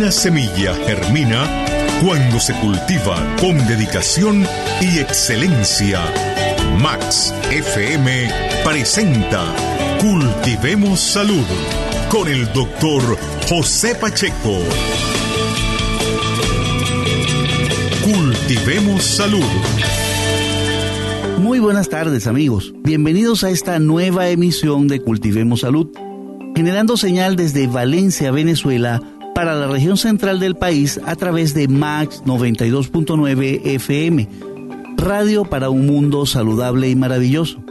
Una semilla germina cuando se cultiva con dedicación y excelencia. Max FM presenta Cultivemos Salud con el doctor José Pacheco. Cultivemos Salud. Muy buenas tardes amigos, bienvenidos a esta nueva emisión de Cultivemos Salud, generando señal desde Valencia, Venezuela, para la región central del país a través de Max 92.9 FM, radio para un mundo saludable y maravilloso.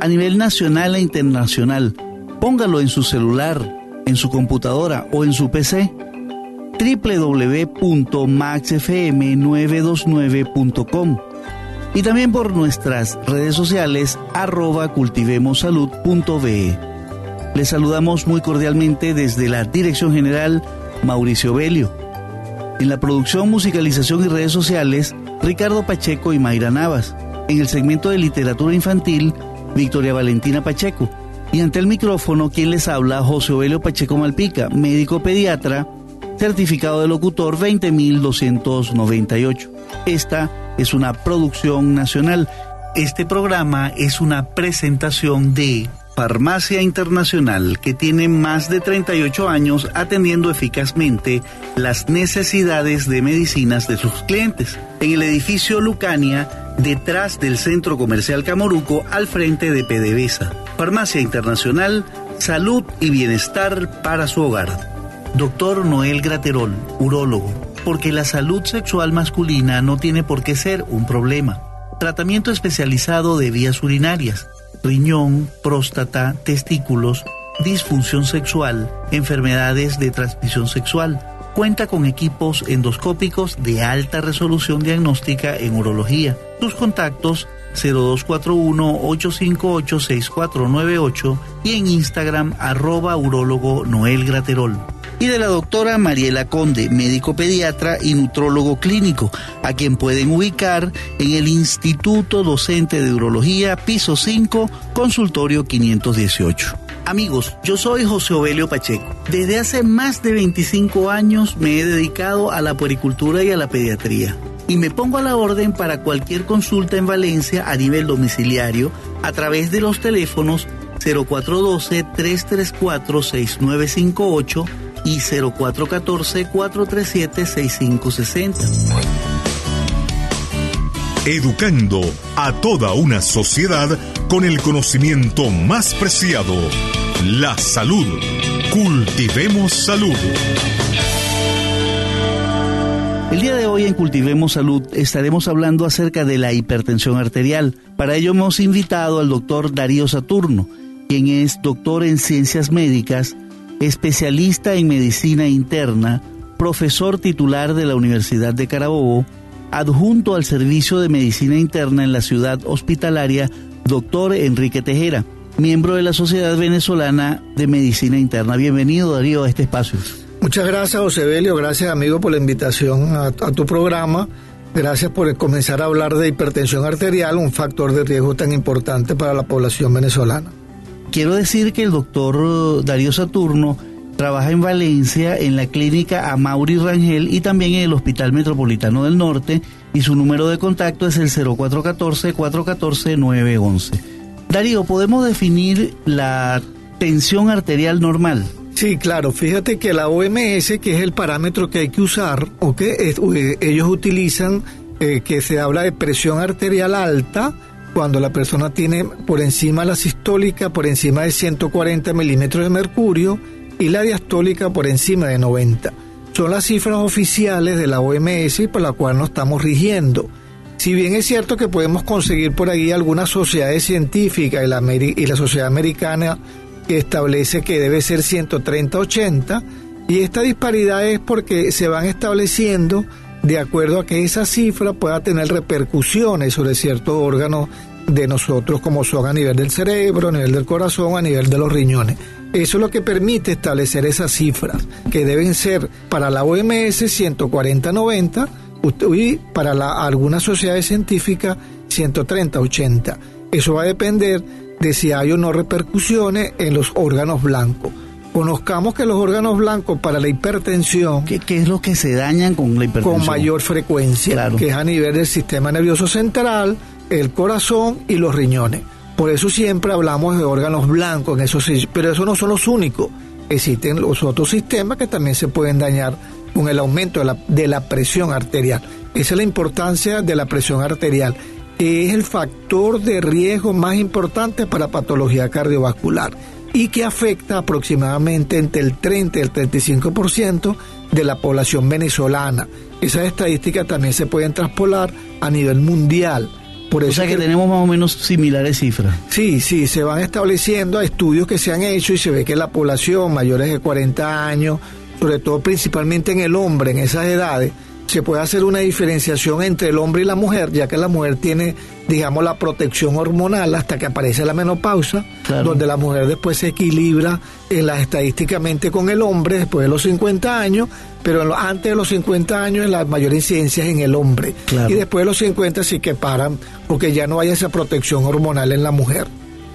A nivel nacional e internacional, póngalo en su celular, en su computadora o en su PC www.maxfm929.com y también por nuestras redes sociales arroba cultivemosalud.be. Les saludamos muy cordialmente desde la Dirección General Mauricio Belio. En la producción, musicalización y redes sociales, Ricardo Pacheco y Mayra Navas. En el segmento de literatura infantil, Victoria Valentina Pacheco. Y ante el micrófono, quien les habla, José Obelio Pacheco Malpica, médico pediatra, certificado de locutor 20298. Esta es una producción nacional. Este programa es una presentación de Farmacia Internacional que tiene más de 38 años atendiendo eficazmente las necesidades de medicinas de sus clientes. En el edificio Lucania, detrás del Centro Comercial Camoruco, al frente de PDVSA. Farmacia Internacional, salud y bienestar para su hogar. Doctor Noel Graterol, urólogo, porque la salud sexual masculina no tiene por qué ser un problema. Tratamiento especializado de vías urinarias, riñón, próstata, testículos, disfunción sexual, enfermedades de transmisión sexual. Cuenta con equipos endoscópicos de alta resolución diagnóstica en urología. Sus contactos 0241-858-6498 y en Instagram arroba urólogo Noel Graterol y de la doctora Mariela Conde, médico pediatra y nutrólogo clínico, a quien pueden ubicar en el Instituto Docente de Urología, piso 5, consultorio 518. Amigos, yo soy José Obelio Pacheco. Desde hace más de 25 años me he dedicado a la puericultura y a la pediatría. Y me pongo a la orden para cualquier consulta en Valencia a nivel domiciliario a través de los teléfonos 0412-334-6958 y 0414-437-6560. Educando a toda una sociedad con el conocimiento más preciado, la salud. Cultivemos salud. El día de hoy en Cultivemos Salud estaremos hablando acerca de la hipertensión arterial. Para ello hemos invitado al doctor Darío Saturno, quien es doctor en ciencias médicas, especialista en medicina interna, profesor titular de la Universidad de Carabobo, adjunto al Servicio de Medicina Interna en la ciudad hospitalaria, doctor Enrique Tejera, miembro de la Sociedad Venezolana de Medicina Interna. Bienvenido, Darío, a este espacio. Muchas gracias, José Belio. Gracias, amigo, por la invitación a tu programa. Gracias por comenzar a hablar de hipertensión arterial, un factor de riesgo tan importante para la población venezolana. Quiero decir que el doctor Darío Saturno trabaja en Valencia en la clínica Amaury Rangel y también en el Hospital Metropolitano del Norte y su número de contacto es el 0414-414-911. Darío, ¿podemos definir la tensión arterial normal? Sí, claro. Fíjate que la OMS, que es el parámetro que hay que usar, o que ellos utilizan, eh, que se habla de presión arterial alta, cuando la persona tiene por encima la sistólica por encima de 140 milímetros de mercurio y la diastólica por encima de 90. Son las cifras oficiales de la OMS por la cual nos estamos rigiendo. Si bien es cierto que podemos conseguir por ahí algunas sociedades científicas y la, y la sociedad americana que establece que debe ser 130-80, y esta disparidad es porque se van estableciendo de acuerdo a que esa cifra pueda tener repercusiones sobre ciertos órganos de nosotros como son a nivel del cerebro, a nivel del corazón, a nivel de los riñones. Eso es lo que permite establecer esas cifras, que deben ser para la OMS 140-90 y para la, algunas sociedades científicas 130-80. Eso va a depender de si hay o no repercusiones en los órganos blancos. conozcamos que los órganos blancos para la hipertensión... ¿Qué, es lo que se dañan con la hipertensión? Con mayor frecuencia, que es a nivel del sistema nervioso central, el corazón y los riñones. Por eso siempre hablamos de órganos blancos, en esos, pero esos no son los únicos. Existen los otros sistemas que también se pueden dañar con el aumento de la, de la presión arterial. Esa es la importancia de la presión arterial, que es el factor de riesgo más importante para patología cardiovascular y que afecta aproximadamente entre el 30 y el 35% de la población venezolana. Esas estadísticas también se pueden traspolar a nivel mundial. Por eso o sea que, tenemos más o menos similares cifras. Sí, sí, se van estableciendo estudios que se han hecho y se ve que la población mayores de 40 años, sobre todo principalmente en el hombre, en esas edades, se puede hacer una diferenciación entre el hombre y la mujer, ya que la mujer tiene, digamos, la protección hormonal hasta que aparece la menopausa, donde la mujer después se equilibra en las estadísticamente con el hombre después de los 50 años, pero antes de los 50 años la mayor incidencia es en el hombre. Y después de los 50 sí que paran, porque ya no hay esa protección hormonal en la mujer.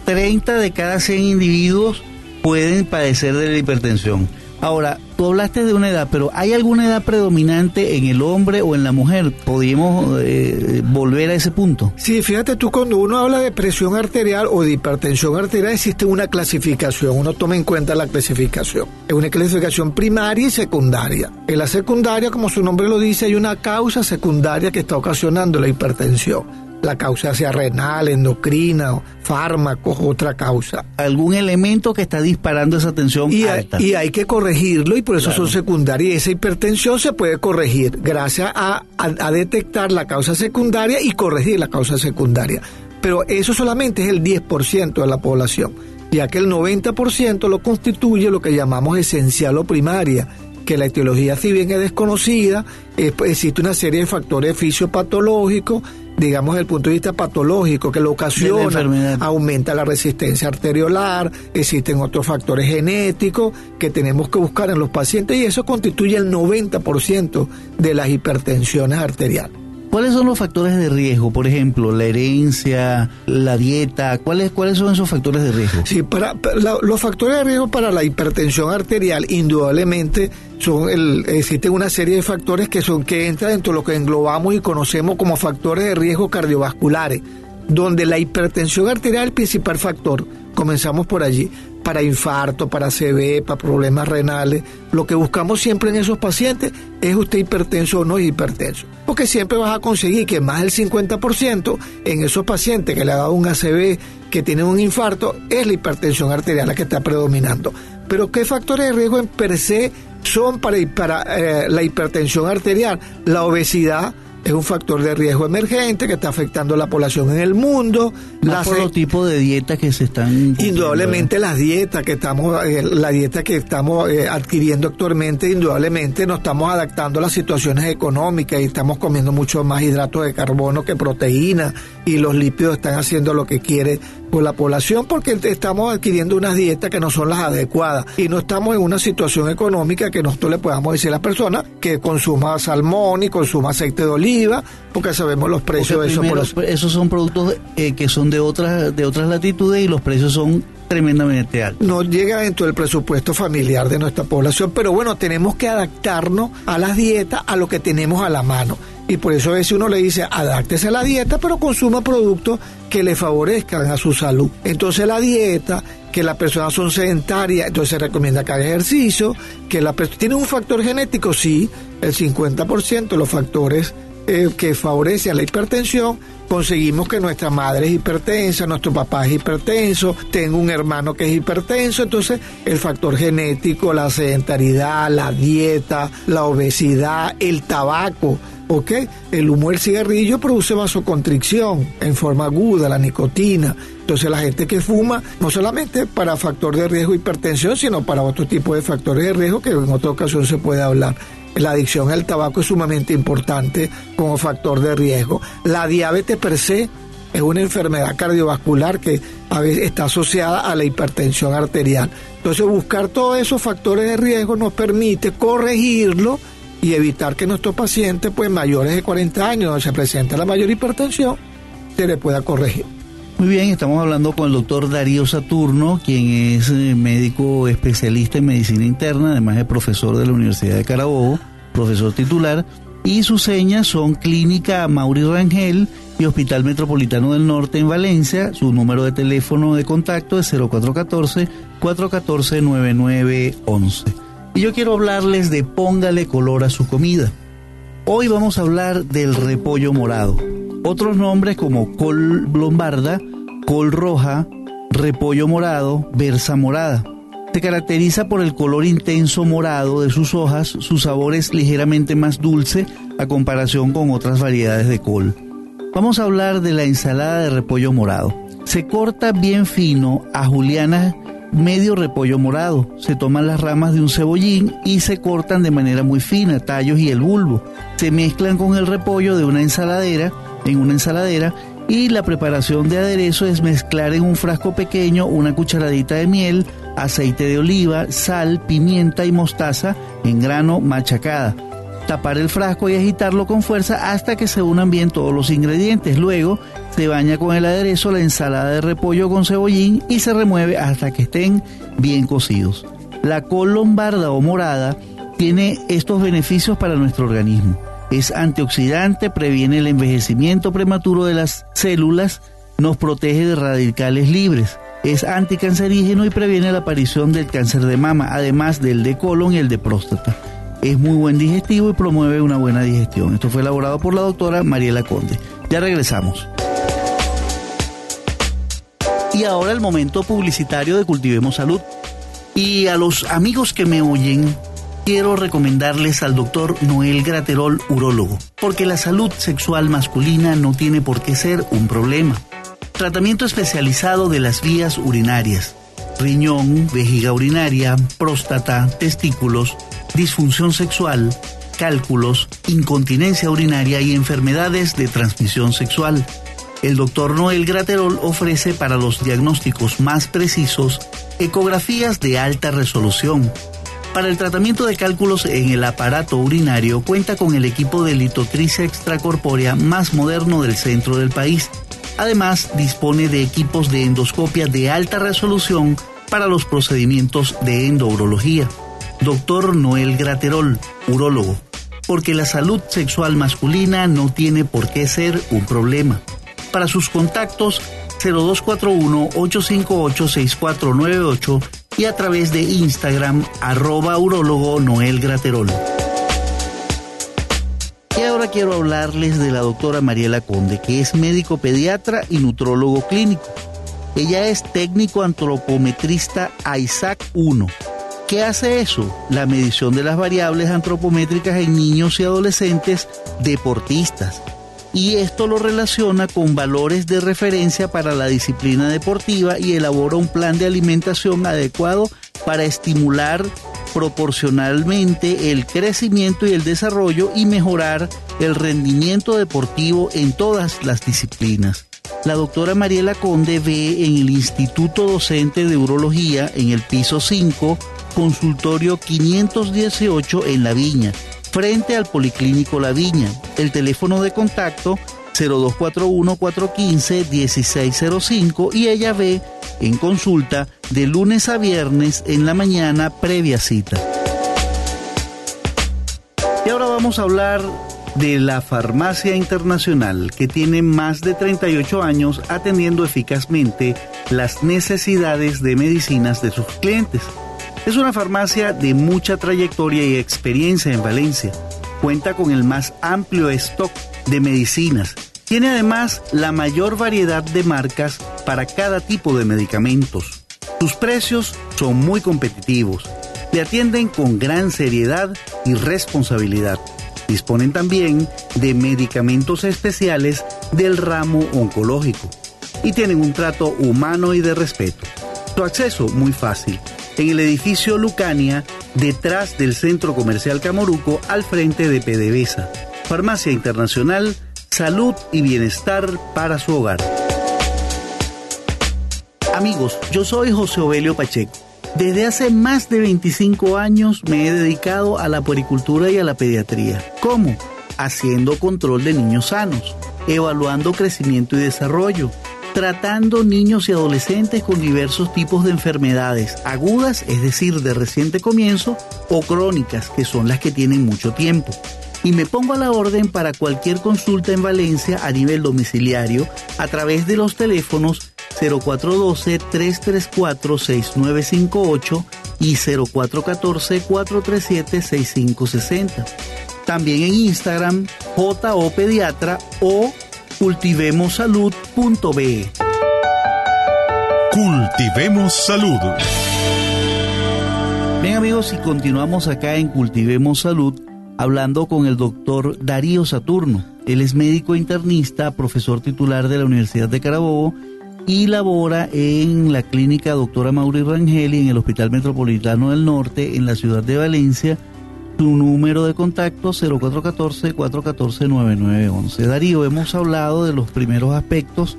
30 de cada 100 individuos pueden padecer de la hipertensión. Ahora, tú hablaste de una edad, pero ¿hay alguna edad predominante en el hombre o en la mujer? ¿Podríamos eh, volver a ese punto? Sí, fíjate tú, cuando uno habla de presión arterial o de hipertensión arterial, existe una clasificación. Uno toma en cuenta la clasificación. Es una clasificación primaria y secundaria. En la secundaria, como su nombre lo dice, hay una causa secundaria que está ocasionando la hipertensión la causa sea renal, endocrina, fármacos, otra causa. Algún elemento que está disparando esa tensión y alta. Hay, y hay que corregirlo y por eso son secundarias. esa hipertensión se puede corregir gracias a, a detectar la causa secundaria y corregir la causa secundaria. Pero eso solamente es el 10% de la población, ya que el 90% lo constituye lo que llamamos esencial o primaria que la etiología si bien es desconocida, existe una serie de factores fisiopatológicos digamos, desde el punto de vista patológico que lo ocasiona, aumenta la resistencia arteriolar, existen otros factores genéticos que tenemos que buscar en los pacientes y eso constituye el 90% de las hipertensiones arteriales. ¿Cuáles son los factores de riesgo? Por ejemplo, la herencia, la dieta, ¿cuáles, cuáles son esos factores de riesgo? Sí, para, los factores de riesgo para la hipertensión arterial, indudablemente, son el, existen una serie de factores que son que entran dentro de lo que englobamos y conocemos como factores de riesgo cardiovasculares, donde la hipertensión arterial es el principal factor. Comenzamos por allí para infarto, para CV, para problemas renales. Lo que buscamos siempre en esos pacientes es usted hipertenso o no es hipertenso. Porque siempre vas a conseguir que más del 50% en esos pacientes que le ha dado un ACV, que tienen un infarto, es la hipertensión arterial la que está predominando. Pero ¿qué factores de riesgo en per se son para, eh, la hipertensión arterial? La obesidad, es un factor de riesgo emergente que está afectando a la población en el mundo. Más por los tipos de dietas que se están... Indudablemente las dietas que estamos, eh, la dieta que estamos eh, adquiriendo actualmente, indudablemente nos estamos adaptando a las situaciones económicas y estamos comiendo mucho más hidratos de carbono que proteína y los lípidos están haciendo lo que quiere con la población porque estamos adquiriendo unas dietas que no son las adecuadas y no estamos en una situación económica que nosotros le podamos decir a las personas que consuma salmón y consuma aceite de oliva porque sabemos los precios de eso. Esos son productos eh, que son de otras, de otras latitudes y los precios son tremendamente altos. No llega dentro del presupuesto familiar de nuestra población, pero bueno, tenemos que adaptarnos a las dietas, a lo que tenemos a la mano. Y por eso a veces uno le dice, adáctese a la dieta, pero consuma productos que le favorezcan a su salud. Entonces la dieta, que las personas son sedentarias, entonces se recomienda que haga ejercicio, que la persona tiene un factor genético, sí, el 50% de los factores eh, que favorecen la hipertensión, conseguimos que nuestra madre es hipertensa, nuestro papá es hipertenso, tengo un hermano que es hipertenso, entonces el factor genético, la sedentariedad, la dieta, la obesidad, el tabaco, ¿ok? El humo del cigarrillo produce vasoconstricción en forma aguda, la nicotina. Entonces la gente que fuma, no solamente para factor de riesgo hipertensión, sino para otro tipo de factores de riesgo que en otra ocasión se puede hablar. La adicción al tabaco es sumamente importante como factor de riesgo. La diabetes per se es una enfermedad cardiovascular que a veces está asociada a la hipertensión arterial. Entonces buscar todos esos factores de riesgo nos permite corregirlo y evitar que nuestros pacientes, pues mayores de 40 años, donde se presenta la mayor hipertensión, se le pueda corregir. Muy bien, estamos hablando con el doctor Darío Saturno, quien es eh, médico especialista en medicina interna, además de profesor de la Universidad de Carabobo, profesor titular, y sus señas son Clínica Mauri Rangel y Hospital Metropolitano del Norte en Valencia. Su número de teléfono de contacto es 0414-414-9911. Y yo quiero hablarles de póngale color a su comida. Hoy vamos a hablar del repollo morado otros nombres como col lombarda, col roja, repollo morado, berza morada. Se caracteriza por el color intenso morado de sus hojas, su sabor es ligeramente más dulce a comparación con otras variedades de col. Vamos a hablar de la ensalada de repollo morado. Se corta bien fino a juliana medio repollo morado. Se toman las ramas de un cebollín y se cortan de manera muy fina, tallos y el bulbo. Se mezclan con el repollo de una ensaladera en una ensaladera y la preparación de aderezo es mezclar en un frasco pequeño una cucharadita de miel, aceite de oliva, sal, pimienta y mostaza en grano machacada. Tapar el frasco y agitarlo con fuerza hasta que se unan bien todos los ingredientes. Luego se baña con el aderezo la ensalada de repollo con cebollín y se remueve hasta que estén bien cocidos. La col lombarda o morada tiene estos beneficios para nuestro organismo es antioxidante, previene el envejecimiento prematuro de las células, nos protege de radicales libres, es anticancerígeno y previene la aparición del cáncer de mama, además del de colon y el de próstata. Es muy buen digestivo y promueve una buena digestión. Esto fue elaborado por la doctora Mariela Conde. Ya regresamos. Y ahora el momento publicitario de Cultivemos Salud. Y a los amigos que me oyen, quiero recomendarles al doctor Noel Graterol, urólogo, porque la salud sexual masculina no tiene por qué ser un problema. Tratamiento especializado de las vías urinarias, riñón, vejiga urinaria, próstata, testículos, disfunción sexual, cálculos, incontinencia urinaria y enfermedades de transmisión sexual. El doctor Noel Graterol ofrece para los diagnósticos más precisos ecografías de alta resolución para el tratamiento de cálculos en el aparato urinario cuenta con el equipo de litotricia extracorpórea más moderno del centro del país. Además, dispone de equipos de endoscopia de alta resolución para los procedimientos de endourología. Doctor Noel Graterol, urólogo, porque la salud sexual masculina no tiene por qué ser un problema. Para sus contactos, 0241-858-6498 y a través de Instagram arroba urologo Noel Graterol. Y ahora quiero hablarles de la doctora Mariela Conde, que es médico pediatra y nutrólogo clínico. Ella es técnico antropometrista ISAC 1. ¿Qué hace eso? La medición de las variables antropométricas en niños y adolescentes deportistas y esto lo relaciona con valores de referencia para la disciplina deportiva y elabora un plan de alimentación adecuado para estimular proporcionalmente el crecimiento y el desarrollo y mejorar el rendimiento deportivo en todas las disciplinas. La doctora Mariela Conde ve en el Instituto Docente de Urología en el piso 5, consultorio 518 en La Viña frente al Policlínico La Viña. El teléfono de contacto 0241-415-1605 y ella ve en consulta de lunes a viernes en la mañana previa cita. Y ahora vamos a hablar de la Farmacia Internacional, que tiene más de 38 años atendiendo eficazmente las necesidades de medicinas de sus clientes. Es una farmacia de mucha trayectoria y experiencia en Valencia. Cuenta con el más amplio stock de medicinas. Tiene además la mayor variedad de marcas para cada tipo de medicamentos. Sus precios son muy competitivos. Le atienden con gran seriedad y responsabilidad. Disponen también de medicamentos especiales del ramo oncológico y tienen un trato humano y de respeto. Su acceso muy fácil en el edificio Lucania, detrás del Centro Comercial Camoruco, al frente de PDVSA. Farmacia Internacional, salud y bienestar para su hogar. Amigos, yo soy José Ovelio Pacheco. Desde hace más de 25 años me he dedicado a la puericultura y a la pediatría. ¿Cómo? Haciendo control de niños sanos, evaluando crecimiento y desarrollo tratando niños y adolescentes con diversos tipos de enfermedades agudas, es decir, de reciente comienzo, o crónicas, que son las que tienen mucho tiempo. Y me pongo a la orden para cualquier consulta en Valencia a nivel domiciliario a través de los teléfonos 0412-334-6958 y 0414-437-6560. También en Instagram, JO Pediatra o cultivemosalud.be. Cultivemos Salud. Bien amigos, y continuamos acá en Cultivemos Salud hablando con el doctor Darío Saturno. Él es médico internista, profesor titular de la Universidad de Carabobo y labora en la clínica doctora Mauri Rangeli en el Hospital Metropolitano del Norte en la ciudad de Valencia. Su número de contacto 0414-414-9911. Darío, hemos hablado de los primeros aspectos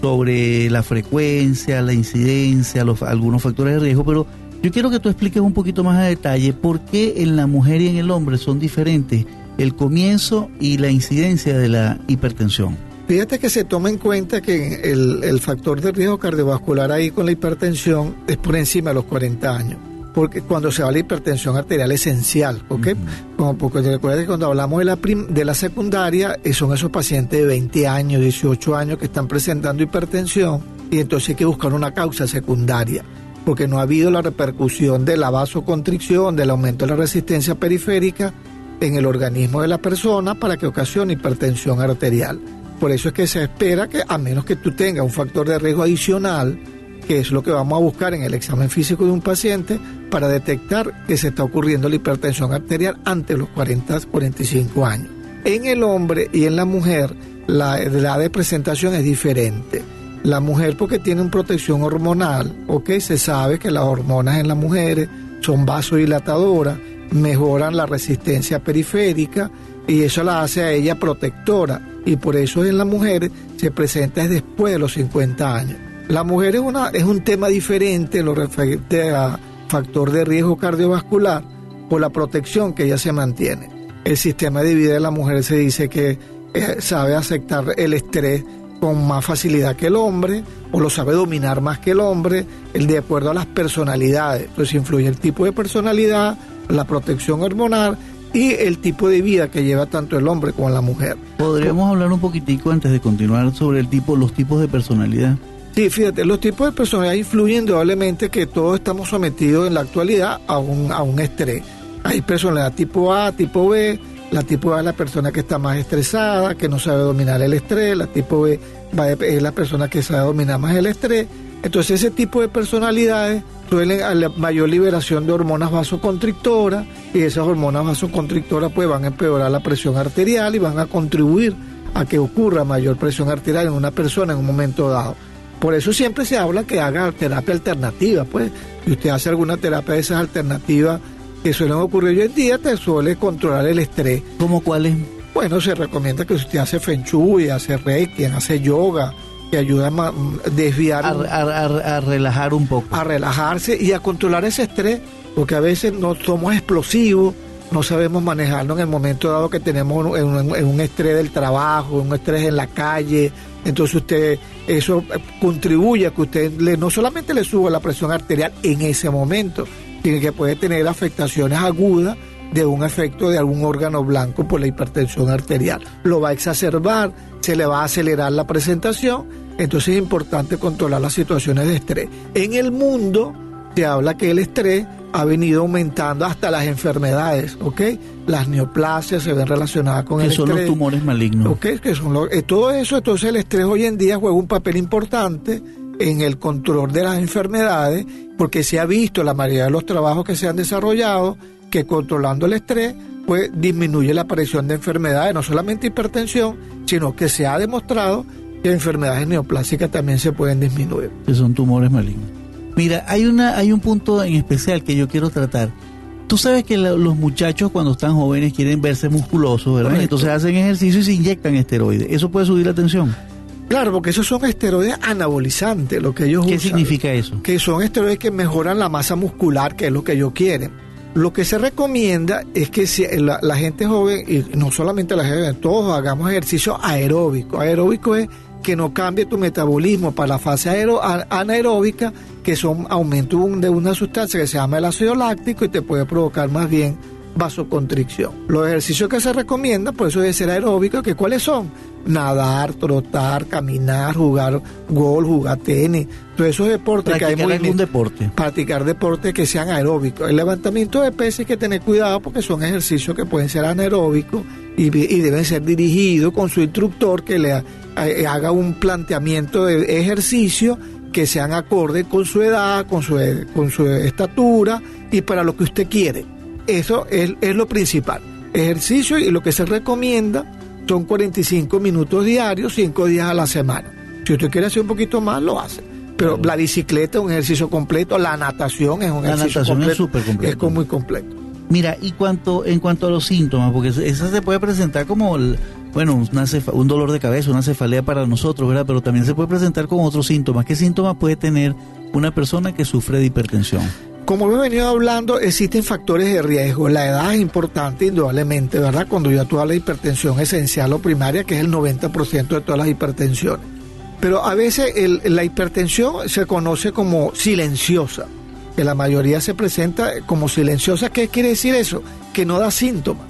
sobre la frecuencia, la incidencia, los, algunos factores de riesgo, pero yo quiero que tú expliques un poquito más a detalle por qué en la mujer y en el hombre son diferentes el comienzo y la incidencia de la hipertensión. Fíjate que se toma en cuenta que el, factor de riesgo cardiovascular ahí con la hipertensión es por encima de los 40 años porque cuando se habla de hipertensión arterial esencial, ¿ok? Como porque te recuerdas que cuando hablamos de la, de la secundaria, eh, son esos pacientes de 20 años, 18 años que están presentando hipertensión y entonces hay que buscar una causa secundaria, porque no ha habido la repercusión de la vasoconstricción, del aumento de la resistencia periférica en el organismo de la persona para que ocasione hipertensión arterial. Por eso es que se espera que, a menos que tú tengas un factor de riesgo adicional, que es lo que vamos a buscar en el examen físico de un paciente para detectar que se está ocurriendo la hipertensión arterial antes de los 40, 45 años. En el hombre y en la mujer, la edad de presentación es diferente. La mujer porque tiene una protección hormonal, ¿ok? Se sabe que las hormonas en las mujeres son vasodilatadoras, mejoran la resistencia periférica y eso la hace a ella protectora y por eso en la mujer se presenta después de los 50 años. La mujer es, una, es un tema diferente en lo referente a factor de riesgo cardiovascular por la protección que ella se mantiene. El sistema de vida de la mujer se dice que eh, sabe aceptar el estrés con más facilidad que el hombre o lo sabe dominar más que el hombre, el de acuerdo a las personalidades. Entonces influye el tipo de personalidad, la protección hormonal y el tipo de vida que lleva tanto el hombre como la mujer. Podríamos hablar un poquitico antes de continuar sobre el tipo, los tipos de personalidad. Sí, fíjate, los tipos de personalidad influyen indudablemente que todos estamos sometidos en la actualidad a un, a un estrés. Hay personalidad tipo A, tipo B. La tipo A es la persona que está más estresada, que no sabe dominar el estrés. La tipo B es la persona que sabe dominar más el estrés. Entonces ese tipo de personalidades suelen a la mayor liberación de hormonas vasoconstrictoras y esas hormonas vasoconstrictoras pues van a empeorar la presión arterial y van a contribuir a que ocurra mayor presión arterial en una persona en un momento dado. Por eso siempre se habla que haga terapia alternativa, pues. Si usted hace alguna terapia de esas alternativas que suelen ocurrir hoy en día, te suele controlar el estrés. ¿Cómo cuáles? Bueno, se recomienda que si usted hace Feng Shui, hace Reiki, hace yoga, que ayuda a desviar. A, relajar un poco. A relajarse y a controlar ese estrés, porque a veces no somos explosivos, no sabemos manejarlo en el momento dado que tenemos un, un estrés del trabajo, un estrés en la calle, entonces usted, eso contribuye a que usted le, no solamente le suba la presión arterial en ese momento, sino que puede tener afectaciones agudas de un efecto de algún órgano blanco por la hipertensión arterial. Lo va a exacerbar, se le va a acelerar la presentación, entonces es importante controlar las situaciones de estrés. En el mundo se habla que el estrés ha venido aumentando hasta las enfermedades, ¿ok? Las neoplasias se ven relacionadas con el estrés. Que son los tumores malignos. ¿Ok? Que son eh, todo eso, entonces el estrés hoy en día juega un papel importante en el control de las enfermedades, porque se ha visto la mayoría de los trabajos que se han desarrollado que controlando el estrés, pues disminuye la aparición de enfermedades, no solamente hipertensión, sino que se ha demostrado que enfermedades neoplásicas también se pueden disminuir. Que son tumores malignos. Mira, hay, una, hay un punto en especial que yo quiero tratar. Tú sabes que los muchachos cuando están jóvenes quieren verse musculosos, ¿verdad? Entonces hacen ejercicio y se inyectan esteroides. ¿Eso puede subir la tensión? Claro, porque esos son esteroides anabolizantes, lo que ellos ¿Qué significa eso? Que son esteroides que mejoran la masa muscular, que es lo que ellos quieren. Lo que se recomienda es que si la, gente joven, y no solamente la gente, todos hagamos ejercicio aeróbico. Aeróbico es que no cambie tu metabolismo para la fase aero- anaeróbica, que son aumento de una sustancia que se llama el ácido láctico y te puede provocar más bien vasoconstricción. Los ejercicios que se recomiendan, por eso debe ser aeróbico, que cuáles son? Nadar, trotar, caminar, jugar gol, jugar tenis, todos esos deportes que hay Practicar algún deporte. practicar deportes que sean aeróbicos. El levantamiento de pesas hay que tener cuidado porque son ejercicios que pueden ser anaeróbicos y, deben ser dirigidos con su instructor que le eh, haga un planteamiento de ejercicio que sean acorde con su edad, con su, con su estatura y para lo que usted quiere. Eso es, es lo principal. Ejercicio y lo que se recomienda son 45 minutos diarios, 5 días a la semana. Si usted quiere hacer un poquito más, lo hace. Pero la bicicleta es un ejercicio completo, la natación es un La ejercicio natación es completo. súper completo. Es muy completo. Mira, y cuanto, en cuanto a los síntomas, porque esa se puede presentar como, bueno, una un dolor de cabeza, una cefalea para nosotros, ¿verdad? Pero también se puede presentar con otros síntomas. ¿Qué síntomas puede tener una persona que sufre de hipertensión? Como hemos venido hablando, existen factores de riesgo. La edad es importante, indudablemente, ¿verdad? Cuando ya tú hablas de hipertensión esencial o primaria, que es el 90% de todas las hipertensiones. Pero a veces la hipertensión se conoce como silenciosa, que la mayoría se presenta como silenciosa. ¿Qué quiere decir eso? Que no da síntomas.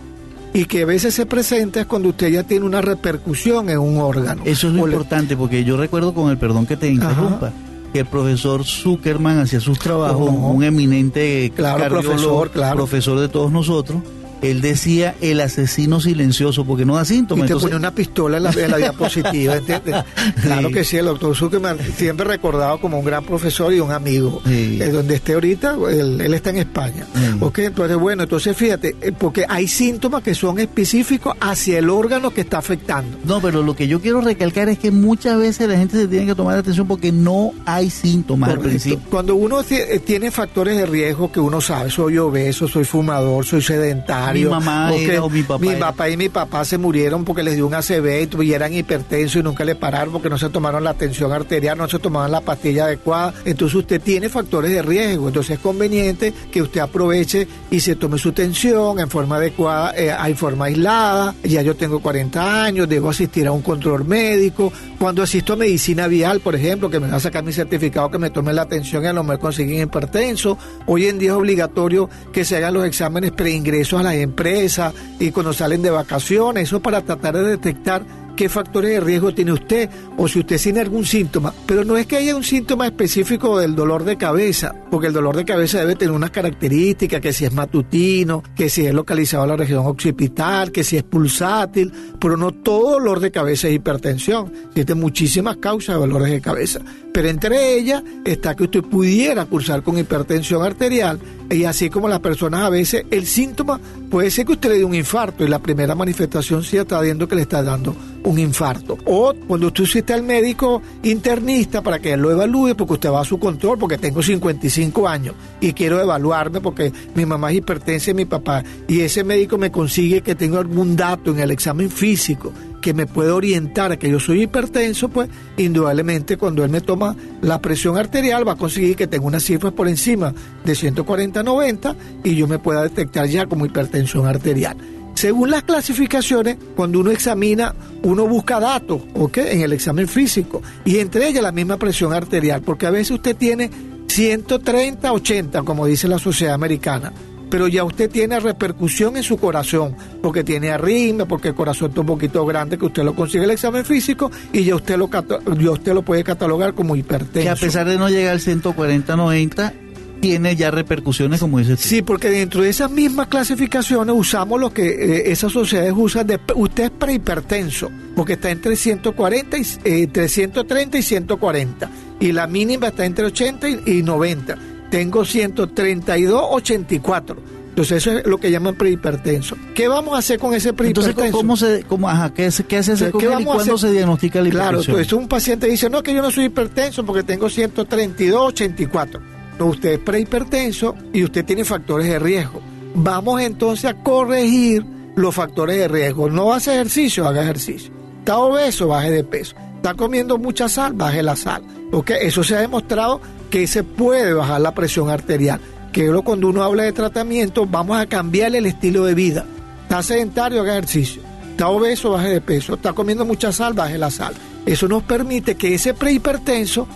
Y que a veces se presenta es cuando usted ya tiene una repercusión en un órgano. Eso es lo O le- importante, porque yo recuerdo con el perdón que te interrumpa, que el profesor Zuckerman hacía sus trabajos, un eminente Claro, cardiólogo, profesor, claro. profesor de todos nosotros. Él decía el asesino silencioso, porque no da Y síntomas. te Entonces- pone una pistola en la, en la diapositiva, ¿entiendes? Claro que sí, el doctor Zuckerman siempre recordado como un gran profesor y un amigo. Sí. Eh, donde esté ahorita, él, él está en España. Ok, entonces, bueno, entonces fíjate, eh, porque hay síntomas que son específicos hacia el órgano que está afectando. No, pero lo que yo quiero recalcar es que muchas veces la gente se tiene que tomar atención porque no hay síntomas al Correcto. principio. Cuando uno eh, tiene factores de riesgo que uno sabe, soy obeso, soy fumador, soy sedentario. Mi mamá ok, era o mi papá era. papá y mi papá se murieron porque les dio un ACV y eran hipertensos y nunca le pararon porque no se tomaron la tensión arterial, no se tomaban la pastilla adecuada. Entonces usted tiene factores de riesgo. Entonces es conveniente que usted aproveche y se tome su tensión en forma adecuada, eh, en forma aislada. Ya yo tengo 40 años, debo asistir a un control médico. Cuando asisto a medicina vial, por ejemplo, que me va a sacar mi certificado que me tome la atención y a lo mejor conseguir hipertenso. Hoy en día es obligatorio que se hagan los exámenes preingresos a las empresas y cuando salen de vacaciones, eso para tratar de detectar qué factores de riesgo tiene usted o si usted tiene algún síntoma. Pero no es que haya un síntoma específico del dolor de cabeza, porque el dolor de cabeza debe tener unas características, que si es matutino, que si es localizado en la región occipital, que si es pulsátil, pero no todo dolor de cabeza es hipertensión. Existen muchísimas causas de dolores de cabeza. Pero entre ellas está que usted pudiera cursar con hipertensión arterial y así como las personas a veces el síntoma puede ser que usted le dé un infarto y la primera manifestación sí está viendo que le está dando un infarto. O cuando usted visita al médico internista para que lo evalúe porque usted va a su control porque tengo 55 años y quiero evaluarme porque mi mamá es hipertensa y mi papá y ese médico me consigue que tengo algún dato en el examen físico que me puede orientar a que yo soy hipertenso, pues indudablemente cuando él me toma la presión arterial va a conseguir que tenga unas cifras por encima de 140-90 y yo me pueda detectar ya como hipertensión arterial. Según las clasificaciones, cuando uno examina, uno busca datos, ¿ok? En el examen físico. Y entre ellas la misma presión arterial, porque a veces usted tiene 130-80, como dice la sociedad americana. Pero ya usted tiene repercusión en su corazón, porque tiene arritmia, porque el corazón está un poquito grande, que usted lo consigue el examen físico y ya usted lo, ya usted lo puede catalogar como hipertenso. Que a pesar de no llegar al 140-90, tiene ya repercusiones como dices tú. Sí, porque dentro de esas mismas clasificaciones usamos lo que eh, esas sociedades usan de usted es prehipertenso, porque está entre 140 y eh, entre 130 y 140 y la mínima está entre 80 y, y 90. Tengo 132 84. Entonces eso es lo que llaman prehipertenso. ¿Qué vamos a hacer con ese Entonces, prehipertenso? ¿cómo se, cómo, ajá, qué, qué hace ese ¿Qué y vamos a cuándo se diagnostica la Claro, hipertensión? entonces un paciente dice, no, que yo no soy hipertenso porque tengo 132, 84. No, usted es prehipertenso y usted tiene factores de riesgo. Vamos entonces a corregir los factores de riesgo. No hace ejercicio, haga ejercicio. Está obeso, baje de peso. Está comiendo mucha sal, baje la sal. ¿Ok? Eso se ha demostrado que se puede bajar la presión arterial. Que cuando uno habla de tratamiento, vamos a cambiarle el estilo de vida. Está sedentario, haga ejercicio. Está obeso, baje de peso. Está comiendo mucha sal, baje la sal. Eso nos permite que ese prehipertenso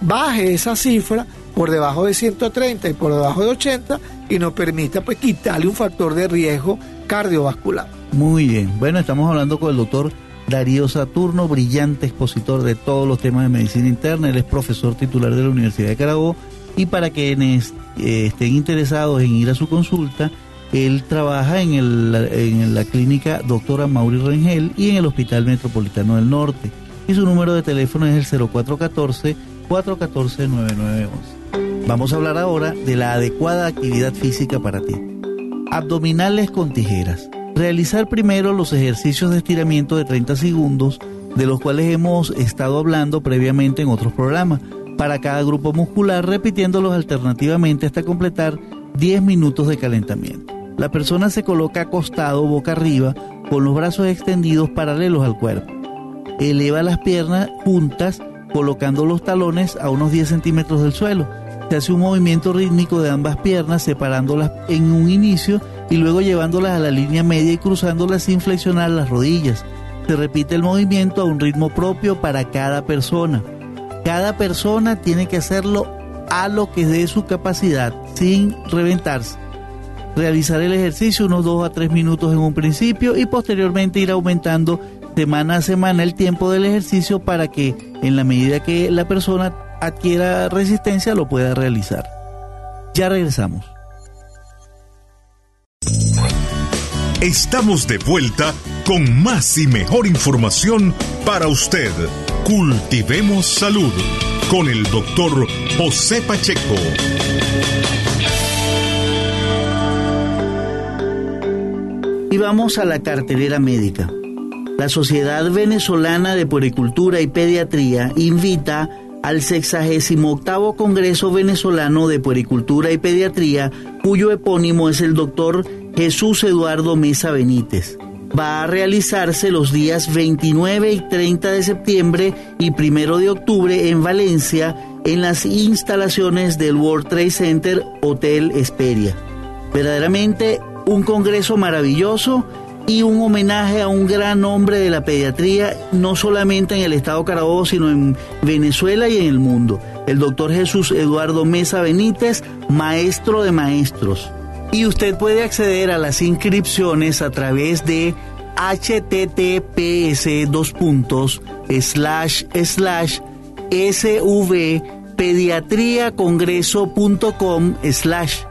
baje esa cifra por debajo de 130 y por debajo de 80 y nos permita pues quitarle un factor de riesgo cardiovascular. Muy bien. Bueno, estamos hablando con el doctor Darío Saturno, brillante expositor de todos los temas de medicina interna. Él es profesor titular de la Universidad de Carabobo y para quienes eh, estén interesados en ir a su consulta, él trabaja en, el, en la clínica Doctora Mauri Rengel y en el Hospital Metropolitano del Norte. Y su número de teléfono es el 0414-414-9911. Vamos a hablar ahora de la adecuada actividad física para ti. Abdominales con tijeras. Realizar primero los ejercicios de estiramiento de 30 segundos, de los cuales hemos estado hablando previamente en otros programas, para cada grupo muscular, repitiéndolos alternativamente hasta completar 10 minutos de calentamiento. La persona se coloca acostado boca arriba con los brazos extendidos paralelos al cuerpo. Eleva las piernas juntas colocando los talones a unos 10 centímetros del suelo. Se hace un movimiento rítmico de ambas piernas separándolas en un inicio y luego llevándolas a la línea media y cruzándolas sin flexionar las rodillas. Se repite el movimiento a un ritmo propio para cada persona. Cada persona tiene que hacerlo a lo que dé su capacidad, sin reventarse. Realizar el ejercicio unos 2 a 3 minutos en un principio y posteriormente ir aumentando semana a semana el tiempo del ejercicio para que en la medida que la persona adquiera resistencia lo pueda realizar. Ya regresamos. Estamos de vuelta con más y mejor información para usted. Cultivemos salud con el doctor José Pacheco. Y vamos a la cartelera médica. La Sociedad Venezolana de Puericultura y Pediatría invita al 68 Congreso Venezolano de Puericultura y Pediatría, cuyo epónimo es el doctor Jesús Eduardo Mesa Benítez. Va a realizarse los días 29 y 30 de septiembre y 1 de octubre en Valencia, en las instalaciones del World Trade Center Hotel Esperia. Verdaderamente un congreso maravilloso y un homenaje a un gran hombre de la pediatría, no solamente en el estado Carabobo, sino en Venezuela y en el mundo. El doctor Jesús Eduardo Mesa Benítez, maestro de maestros. Y usted puede acceder a las inscripciones a través de https dos puntos slash slash svpediatriacongreso.com slash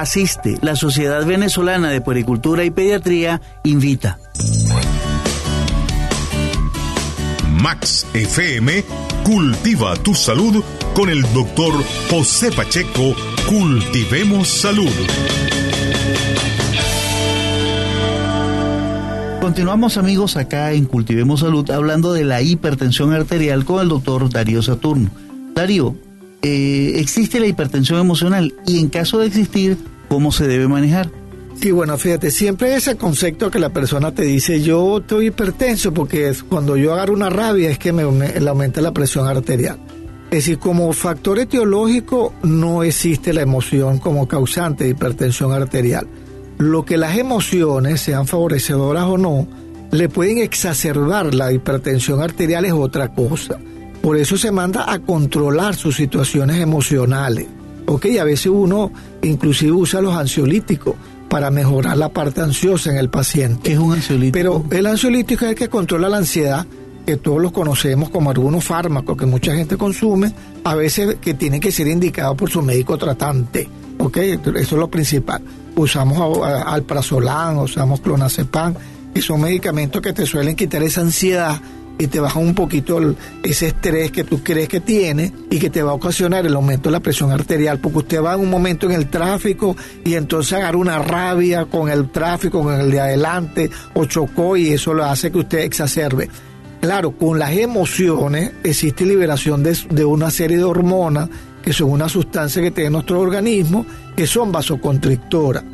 asiste. La Sociedad Venezolana de Puericultura y Pediatría invita. Max FM Cultiva tu salud con el doctor José Pacheco. Cultivemos salud. Continuamos amigos acá en Cultivemos Salud hablando de la hipertensión arterial con el doctor Darío Saturno. Darío, eh, existe la hipertensión emocional y en caso de existir, ¿cómo se debe manejar? Sí, bueno, fíjate, siempre ese concepto que la persona te dice, yo estoy hipertenso porque cuando yo agarro una rabia es que me, me aumenta la presión arterial. Es decir, como factor etiológico no existe la emoción como causante de hipertensión arterial. Lo que las emociones, sean favorecedoras o no, le pueden exacerbar la hipertensión arterial es otra cosa. Por eso se manda a controlar sus situaciones emocionales. Ok, a veces uno inclusive usa los ansiolíticos para mejorar la parte ansiosa en el paciente. ¿Qué es un ansiolítico? Pero el ansiolítico es el que controla la ansiedad, que todos los conocemos como algunos fármacos que mucha gente consume, a veces que tienen que ser indicados por su médico tratante. Ok, eso es lo principal. Usamos alprazolam, usamos clonazepam, que son medicamentos que te suelen quitar esa ansiedad y te baja un poquito ese estrés que tú crees que tiene y que te va a ocasionar el aumento de la presión arterial, porque usted va en un momento en el tráfico y entonces agarra una rabia con el tráfico, con el de adelante, o chocó y eso lo hace que usted exacerbe. Claro, con las emociones existe liberación de, de una serie de hormonas que son una sustancia que tiene nuestro organismo, que son vasoconstrictoras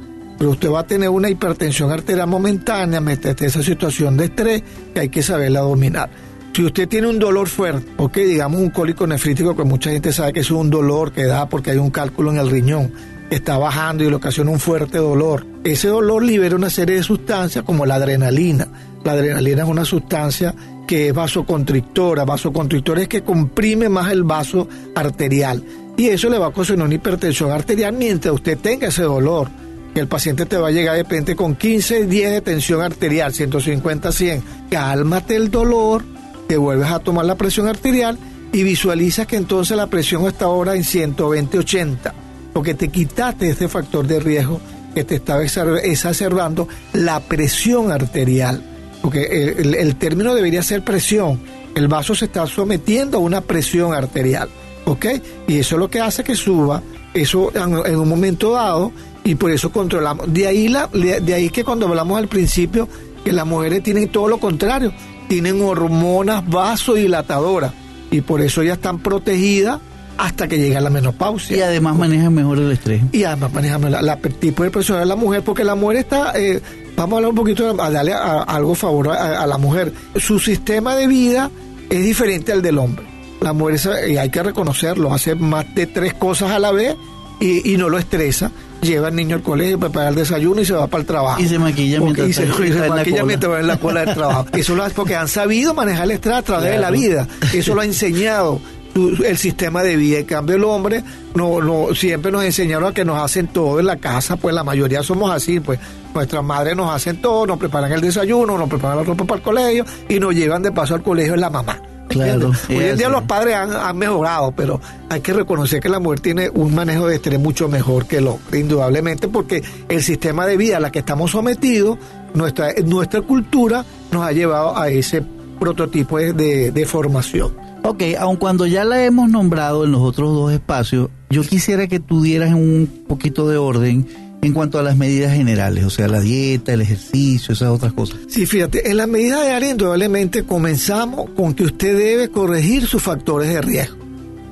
pero usted va a tener una hipertensión arterial momentánea, mediante esa situación de estrés que hay que saberla dominar. Si usted tiene un dolor fuerte, o que digamos un cólico nefrítico, que mucha gente sabe que es un dolor que da porque hay un cálculo en el riñón, está bajando y le ocasiona un fuerte dolor. Ese dolor libera una serie de sustancias como la adrenalina. La adrenalina es una sustancia que es vasoconstrictora. Vasoconstrictora es que comprime más el vaso arterial. Y eso le va a ocasionar una hipertensión arterial mientras usted tenga ese dolor. Que el paciente te va a llegar de repente con 15, 10 de tensión arterial, 150, 100. Cálmate el dolor, te vuelves a tomar la presión arterial y visualizas que entonces la presión está ahora en 120, 80. Porque te quitaste ese factor de riesgo que te estaba exacerbando la presión arterial porque el, término debería ser presión. El vaso se está sometiendo a una presión arterial, ¿ok? Y eso es lo que hace que suba, eso en, un momento dado, y por eso controlamos. De ahí, la, de ahí que cuando hablamos al principio, que las mujeres tienen todo lo contrario, tienen hormonas vasodilatadoras, y por eso ya están protegidas hasta que llega la menopausia. Y además manejan mejor el estrés. Y además manejan la, tipo de presión de la mujer, porque la mujer está, eh, vamos a hablar un poquito, a darle algo favor a, la mujer. Su sistema de vida es diferente al del hombre. La mujer, y hay que reconocerlo, hace más de tres cosas a la vez y, no lo estresa. Lleva al niño al colegio, prepara el desayuno y se va para el trabajo. Y se maquilla mientras, y se, maquilla mientras va en la cola del trabajo. Eso lo hace porque han sabido manejar el estrés a través de la vida. Eso lo ha enseñado el sistema de vida. En cambio, el hombre no, no, siempre nos enseñaron a que nos hacen todo en la casa, pues la mayoría somos así, pues nuestras madres nos hacen todo, nos preparan el desayuno, nos preparan la ropa para el colegio y nos llevan de paso al colegio en la mamá. Claro, Hoy en día los padres han, mejorado, pero hay que reconocer que la mujer tiene un manejo de estrés mucho mejor que el hombre, indudablemente, porque el sistema de vida a la que estamos sometidos, nuestra, nuestra cultura nos ha llevado a ese prototipo de, de formación. Ok, aun cuando ya la hemos nombrado en los otros dos espacios, yo quisiera que tú dieras un poquito de orden en cuanto a las medidas generales, o sea, la dieta, el ejercicio, esas otras cosas. Sí, fíjate, en las medidas de área indudablemente comenzamos con que usted debe corregir sus factores de riesgo.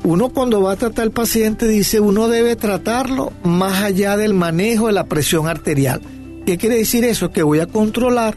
Uno cuando va a tratar al paciente dice, uno debe tratarlo más allá del manejo de la presión arterial. ¿Qué quiere decir eso? Que voy a controlar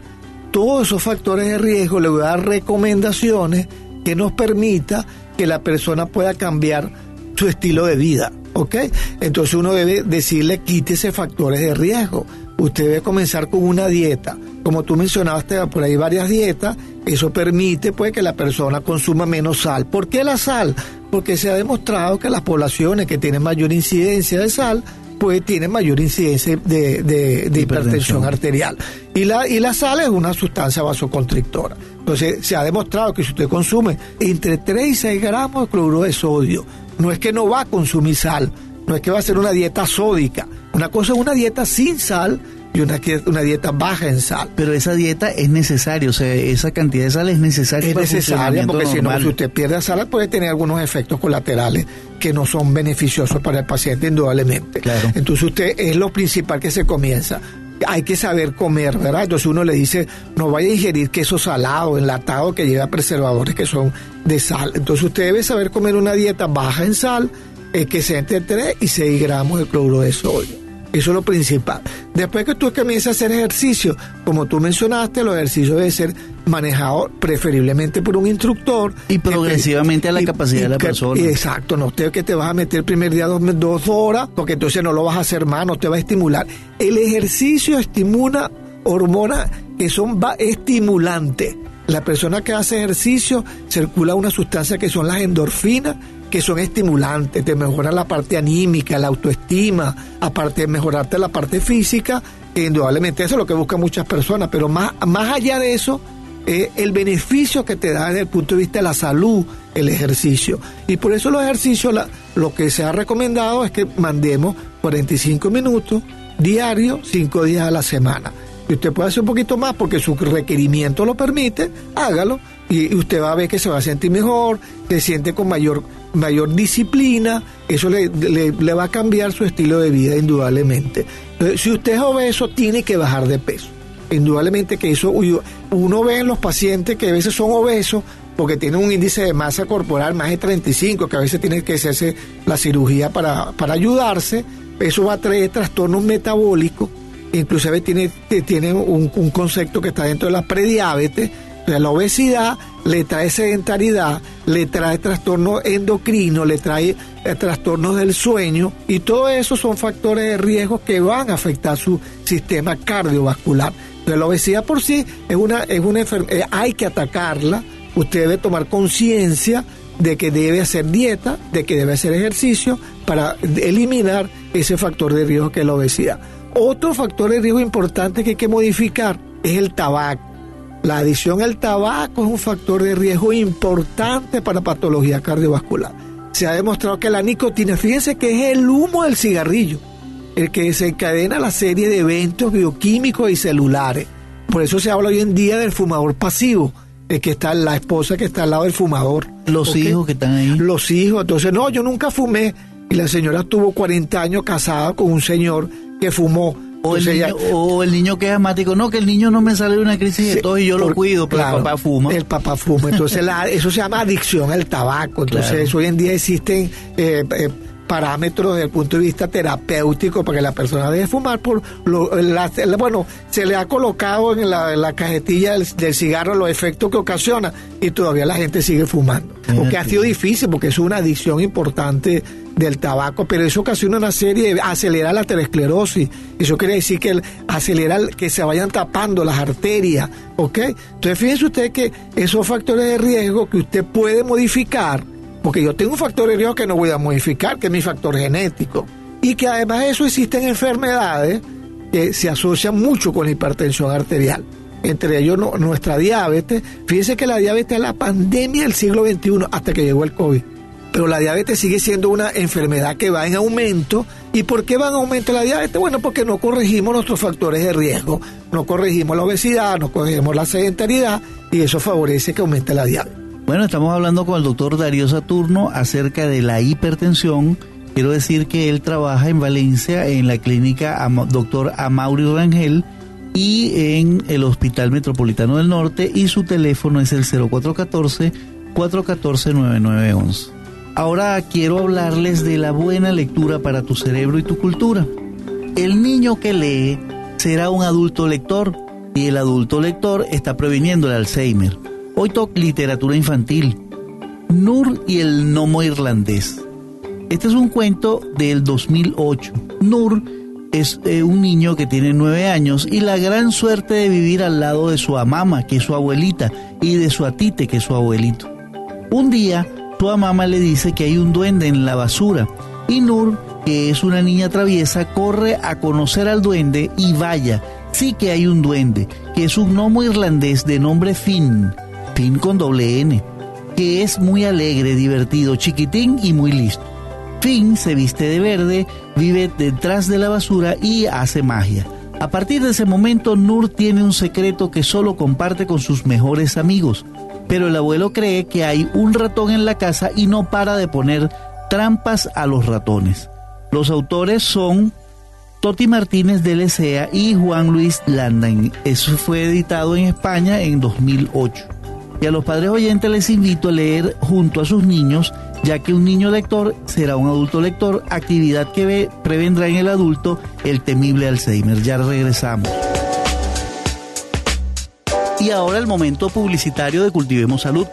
todos esos factores de riesgo, le voy a dar recomendaciones que nos permita que la persona pueda cambiar su estilo de vida. ¿Ok? Entonces uno debe decirle quítese factores de riesgo. Usted debe comenzar con una dieta. Como tú mencionaste por ahí varias dietas, eso permite pues que la persona consuma menos sal. ¿Por qué la sal? Porque se ha demostrado que las poblaciones que tienen mayor incidencia de sal pues tienen mayor incidencia de, de hipertensión arterial. Y la, y la sal es una sustancia vasoconstrictora. Entonces, se ha demostrado que si usted consume entre 3 y 6 gramos de cloruro de sodio, no es que no va a consumir sal, no es que va a ser una dieta sódica. Una cosa es una dieta sin sal y una, una dieta baja en sal. Pero esa dieta es necesaria, o sea, esa cantidad de sal es necesaria. Es necesaria porque si, no, si usted pierde sal puede tener algunos efectos colaterales que no son beneficiosos para el paciente indudablemente. Claro. Entonces usted es lo principal que se comienza hay que saber comer, ¿verdad? Entonces uno le dice, no vaya a ingerir queso salado, enlatado, que lleva preservadores que son de sal. Entonces usted debe saber comer una dieta baja en sal, eh, que sea entre 3 y 6 gramos de cloruro de sodio. Eso es lo principal. Después que tú comiences a hacer ejercicio, como tú mencionaste, los ejercicios deben ser manejados preferiblemente por un instructor. Y progresivamente a la capacidad de la persona. Exacto, no usted que te vas a meter el primer día dos, dos horas, porque entonces no lo vas a hacer más, no te va a estimular. El ejercicio estimula hormonas que son estimulantes. La persona que hace ejercicio circula una sustancia que son las endorfinas, que son estimulantes, te mejoran la parte anímica, la autoestima, aparte de mejorarte la parte física, indudablemente eso es lo que buscan muchas personas, pero más, más allá de eso, es el beneficio que te da desde el punto de vista de la salud el ejercicio. Y por eso los ejercicios, lo que se ha recomendado es que mandemos 45 minutos diarios, 5 días a la semana. Y usted puede hacer un poquito más porque su requerimiento lo permite, hágalo y usted va a ver que se va a sentir mejor, se siente con mayor, mayor disciplina, eso le, le, va a cambiar su estilo de vida indudablemente. si usted es obeso, tiene que bajar de peso. Indudablemente que eso uno ve en los pacientes que a veces son obesos porque tienen un índice de masa corporal más de 35, que a veces tiene que hacerse la cirugía para, para ayudarse, eso va a traer trastornos metabólicos, inclusive tiene, tiene un, un concepto que está dentro de la prediabetes, la obesidad le trae sedentariedad, le trae trastornos endocrinos, le trae eh, trastornos del sueño y todo eso son factores de riesgo que van a afectar su sistema cardiovascular. Pero la obesidad por sí es una, es una enfermedad, eh, hay que atacarla, usted debe tomar conciencia de que debe hacer dieta, de que debe hacer ejercicio para eliminar ese factor de riesgo que es la obesidad. Otro factor de riesgo importante que hay que modificar es el tabaco. La adicción al tabaco es un factor de riesgo importante para patología cardiovascular. Se ha demostrado que la nicotina, fíjense que es el humo del cigarrillo, el que desencadena la serie de eventos bioquímicos y celulares. Por eso se habla hoy en día del fumador pasivo, el que está la esposa que está al lado del fumador. Los hijos que están ahí. Los hijos, entonces no, yo nunca fumé. Y la señora estuvo 40 años casada con un señor que fumó o el, niño, que es asmático, no, que el niño no me sale de una crisis de todo y yo lo cuido, pero el papá fuma. El papá fuma, entonces eso se llama adicción al tabaco. Entonces hoy en día existen eh, eh, parámetros desde el punto de vista terapéutico para que la persona deje fumar. por lo, Bueno, se le ha colocado en la, cajetilla del, cigarro los efectos que ocasiona y todavía la gente sigue fumando. Porque ha sido difícil, porque es una adicción importante del tabaco, pero eso ocasiona una serie de acelera la aterosclerosis. Eso quiere decir que acelera que se vayan tapando las arterias, ¿ok? Entonces fíjense usted que esos factores de riesgo que usted puede modificar, porque yo tengo un factor de riesgo que no voy a modificar, que es mi factor genético, y que además de eso existen enfermedades que se asocian mucho con la hipertensión arterial. Entre ellos nuestra diabetes. Fíjense que la diabetes es la pandemia del siglo XXI hasta que llegó el COVID pero la diabetes sigue siendo una enfermedad que va en aumento. ¿Y por qué va en aumento la diabetes? Bueno, porque no corregimos nuestros factores de riesgo, no corregimos la obesidad, no corregimos la sedentariedad y eso favorece que aumente la diabetes. Bueno, estamos hablando con el doctor Darío Saturno acerca de la hipertensión. Quiero decir que él trabaja en Valencia en la clínica doctor Amaury Rangel y en el Hospital Metropolitano del Norte y su teléfono es el 0414 414 9911. Ahora quiero hablarles de la buena lectura para tu cerebro y tu cultura. El niño que lee será un adulto lector y el adulto lector está previniendo el Alzheimer. Hoy toca literatura infantil. Nur y el gnomo irlandés. Este es un cuento del 2008. Nur es eh, un niño que tiene nueve años y la gran suerte de vivir al lado de su amama, que es su abuelita, y de su atite, que es su abuelito. Un día, su mamá le dice que hay un duende en la basura. Y Nur, que es una niña traviesa, corre a conocer al duende y vaya, sí que hay un duende, que es un gnomo irlandés de nombre Finn, Finn con doble N, que es muy alegre, divertido, chiquitín y muy listo. Finn se viste de verde, vive detrás de la basura y hace magia. A partir de ese momento, Nur tiene un secreto que solo comparte con sus mejores amigos pero el abuelo cree que hay un ratón en la casa y no para de poner trampas a los ratones. Los autores son Toti Martínez de Lecea y Juan Luis Landan. Eso fue editado en España en 2008. Y a los padres oyentes les invito a leer junto a sus niños, ya que un niño lector será un adulto lector, actividad que prevendrá en el adulto el temible Alzheimer. Ya regresamos. Y ahora el momento publicitario de Cultivemos Salud.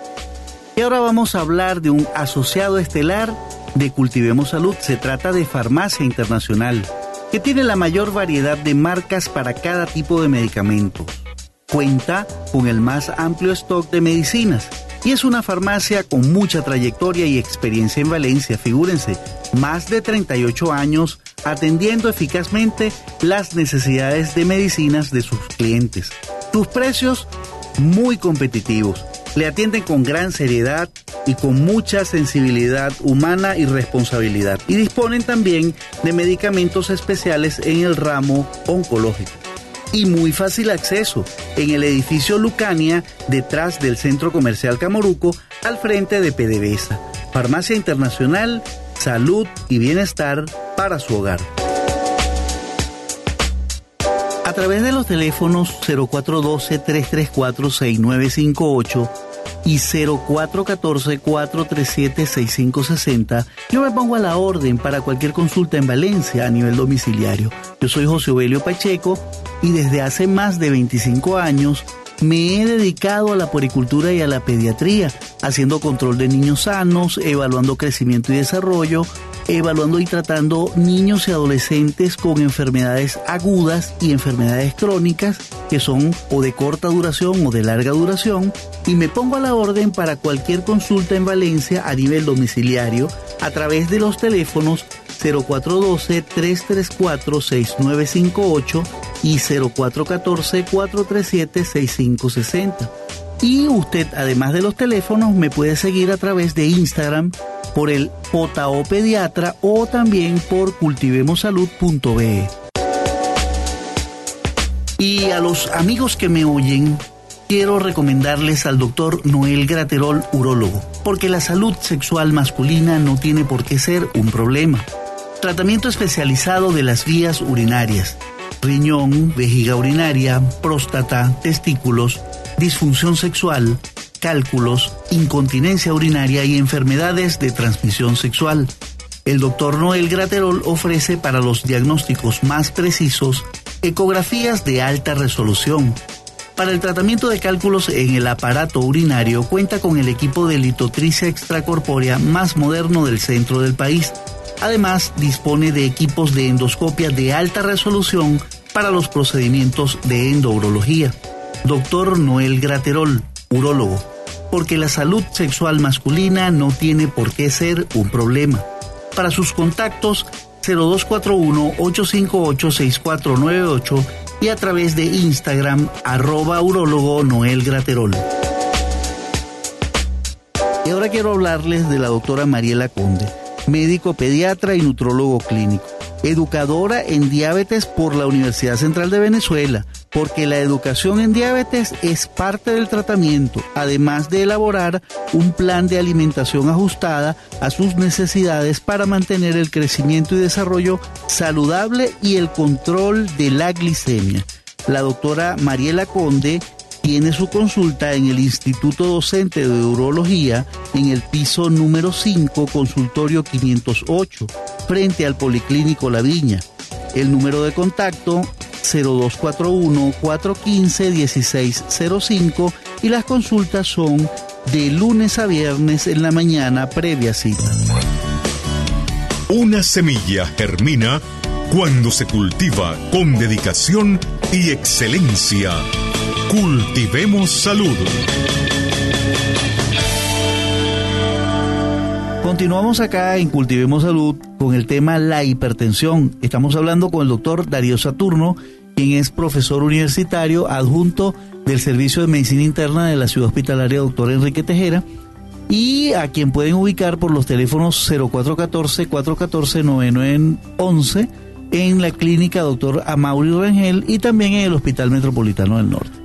Y ahora vamos a hablar de un asociado estelar de Cultivemos Salud. Se trata de Farmacia Internacional, que tiene la mayor variedad de marcas para cada tipo de medicamento. Cuenta con el más amplio stock de medicinas y es una farmacia con mucha trayectoria y experiencia en Valencia, figúrense, más de 38 años atendiendo eficazmente las necesidades de medicinas de sus clientes. Sus precios muy competitivos. Le atienden con gran seriedad y con mucha sensibilidad humana y responsabilidad. Y disponen también de medicamentos especiales en el ramo oncológico. Y muy fácil acceso en el edificio Lucania, detrás del Centro Comercial Camoruco, al frente de PDVSA. Farmacia Internacional, salud y bienestar para su hogar a través de los teléfonos 0412-334-6958 y 0414-437-6560, yo me pongo a la orden para cualquier consulta en Valencia a nivel domiciliario. Yo soy José Obelio Pacheco y desde hace más de 25 años me he dedicado a la poricultura y a la pediatría, haciendo control de niños sanos, evaluando crecimiento y desarrollo, evaluando y tratando niños y adolescentes con enfermedades agudas y enfermedades crónicas que son o de corta duración o de larga duración y me pongo a la orden para cualquier consulta en Valencia a nivel domiciliario a través de los teléfonos 0412-334-6958 y 0414-437-6560. Y usted, además de los teléfonos, me puede seguir a través de Instagram por el JO Pediatra o también por cultivemosalud.be. Y a los amigos que me oyen, quiero recomendarles al doctor Noel Graterol, urólogo, porque la salud sexual masculina no tiene por qué ser un problema. Tratamiento especializado de las vías urinarias, riñón, vejiga urinaria, próstata, testículos, disfunción sexual, cálculos, incontinencia urinaria y enfermedades de transmisión sexual. El doctor Noel Graterol ofrece para los diagnósticos más precisos ecografías de alta resolución. Para el tratamiento de cálculos en el aparato urinario cuenta con el equipo de litotricia extracorpórea más moderno del centro del país. Además, dispone de equipos de endoscopia de alta resolución para los procedimientos de endourología. Doctor Noel Graterol, urólogo, porque la salud sexual masculina no tiene por qué ser un problema. Para sus contactos, 0241-858-6498 y a través de Instagram, arroba urólogo Noel Graterol. Y ahora quiero hablarles de la doctora Mariela Conde, médico pediatra y nutrólogo clínico, educadora en diabetes por la Universidad Central de Venezuela, porque la educación en diabetes es parte del tratamiento, además de elaborar un plan de alimentación ajustada a sus necesidades para mantener el crecimiento y desarrollo saludable y el control de la glicemia. La doctora Mariela Conde tiene su consulta en el Instituto Docente de Urología en el piso número 5, consultorio 508, frente al Policlínico La Viña. El número de contacto 0241-415-1605 y las consultas son de lunes a viernes en la mañana previa cita. Una semilla germina cuando se cultiva con dedicación y excelencia. Cultivemos salud. Continuamos acá en Cultivemos Salud con el tema la hipertensión. Estamos hablando con el doctor Darío Saturno, quien es profesor universitario adjunto del Servicio de Medicina Interna de la Ciudad Hospitalaria Doctor Enrique Tejera y a quien pueden ubicar por los teléfonos 0414-414-9911 en la clínica Doctor Amaury Rangel y también en el Hospital Metropolitano del Norte.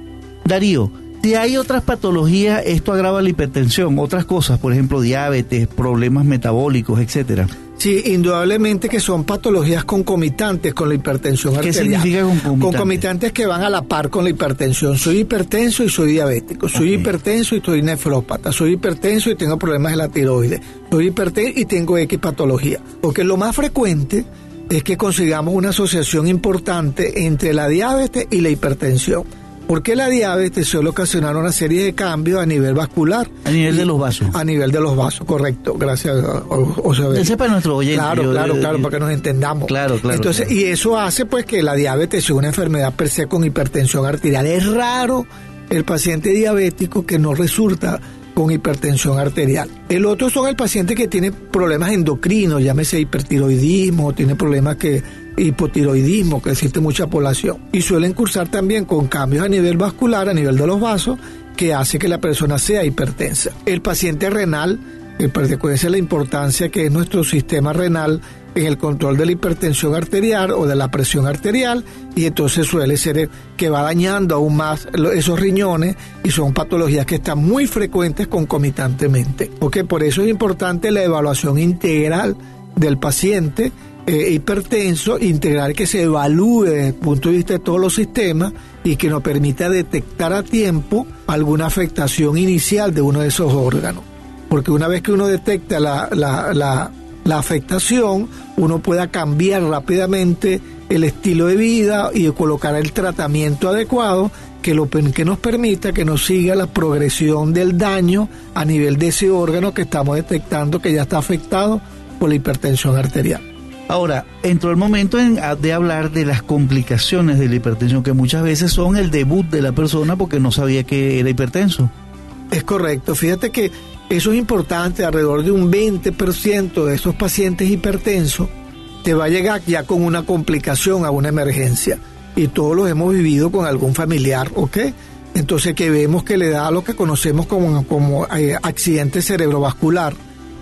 Darío, si hay otras patologías, esto agrava la hipertensión, otras cosas, por ejemplo, diabetes, problemas metabólicos, etcétera. Sí, indudablemente que son patologías concomitantes con la hipertensión ¿Qué arterial. significa concomitante? Concomitantes que van a la par con la hipertensión. Soy hipertenso y soy diabético. Soy hipertenso y soy nefrópata. Soy hipertenso y tengo problemas de la tiroides. Soy hipertenso y tengo X patología. Porque lo más frecuente es que consigamos una asociación importante entre la diabetes y la hipertensión. Porque la diabetes suele ocasionar una serie de cambios a nivel vascular. A nivel de los vasos. A nivel de los vasos, correcto. Gracias, o- Osabel. Ese para nuestro oyente. Claro, yo- claro, yo- claro, yo- para que nos entendamos. Claro, claro, Entonces, claro. y eso hace pues que la diabetes sea una enfermedad per se con hipertensión arterial. Es raro el paciente diabético que no resulta con hipertensión arterial. El otro son el paciente que tiene problemas endocrinos, llámese hipertiroidismo, tiene problemas que hipotiroidismo, que existe mucha población. Y suelen cursar también con cambios a nivel vascular, a nivel de los vasos, que hace que la persona sea hipertensa. El paciente renal, en consecuencia la importancia que es nuestro sistema renal en el control de la hipertensión arterial o de la presión arterial y entonces suele ser que va dañando aún más esos riñones y son patologías que están muy frecuentes concomitantemente. Porque por eso es importante la evaluación integral del paciente eh, hipertenso, integral que se evalúe desde el punto de vista de todos los sistemas y que nos permita detectar a tiempo alguna afectación inicial de uno de esos órganos. Porque una vez que uno detecta la, la, la, la afectación, uno pueda cambiar rápidamente el estilo de vida y colocar el tratamiento adecuado que, lo, que nos permita que nos siga la progresión del daño a nivel de ese órgano que estamos detectando que ya está afectado por la hipertensión arterial. Ahora, entró el momento de hablar de las complicaciones de la hipertensión, que muchas veces son el debut de la persona porque no sabía que era hipertenso. Es correcto, fíjate que eso es importante, alrededor de un 20% de esos pacientes hipertensos te va a llegar ya con una complicación a una emergencia. Y todos los hemos vivido con algún familiar, ¿ok? Entonces que vemos que le da lo que conocemos como, como eh, accidente cerebrovascular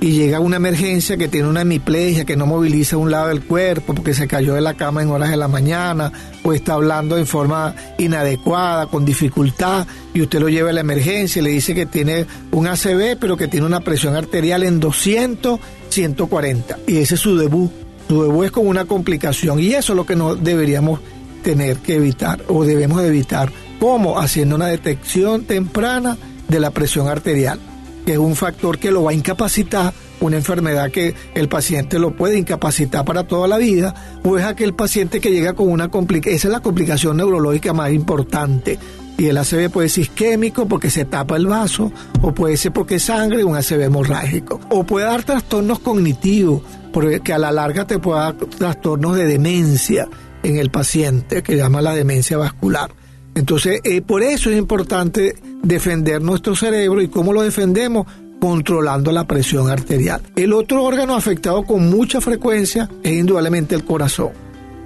y llega una emergencia que tiene una hemiplegia, que no moviliza un lado del cuerpo porque se cayó de la cama en horas de la mañana o está hablando en forma inadecuada, con dificultad, y usted lo lleva a la emergencia y le dice que tiene un ACV, pero que tiene una presión arterial en 200, 140. Y ese es su debut. Su debut es con una complicación y eso es lo que no deberíamos tener que evitar o debemos evitar. ¿Cómo? Haciendo una detección temprana de la presión arterial que es un factor que lo va a incapacitar, una enfermedad que el paciente lo puede incapacitar para toda la vida, o es aquel paciente que llega con una complicación, esa es la complicación neurológica más importante. Y el ACV puede ser isquémico porque se tapa el vaso, o puede ser porque es sangre, un ACV hemorrágico, o puede dar trastornos cognitivos, porque a la larga te puede dar trastornos de demencia en el paciente, que llama la demencia vascular. Entonces, eh, por eso es importante defender nuestro cerebro y cómo lo defendemos controlando la presión arterial. El otro órgano afectado con mucha frecuencia es indudablemente el corazón.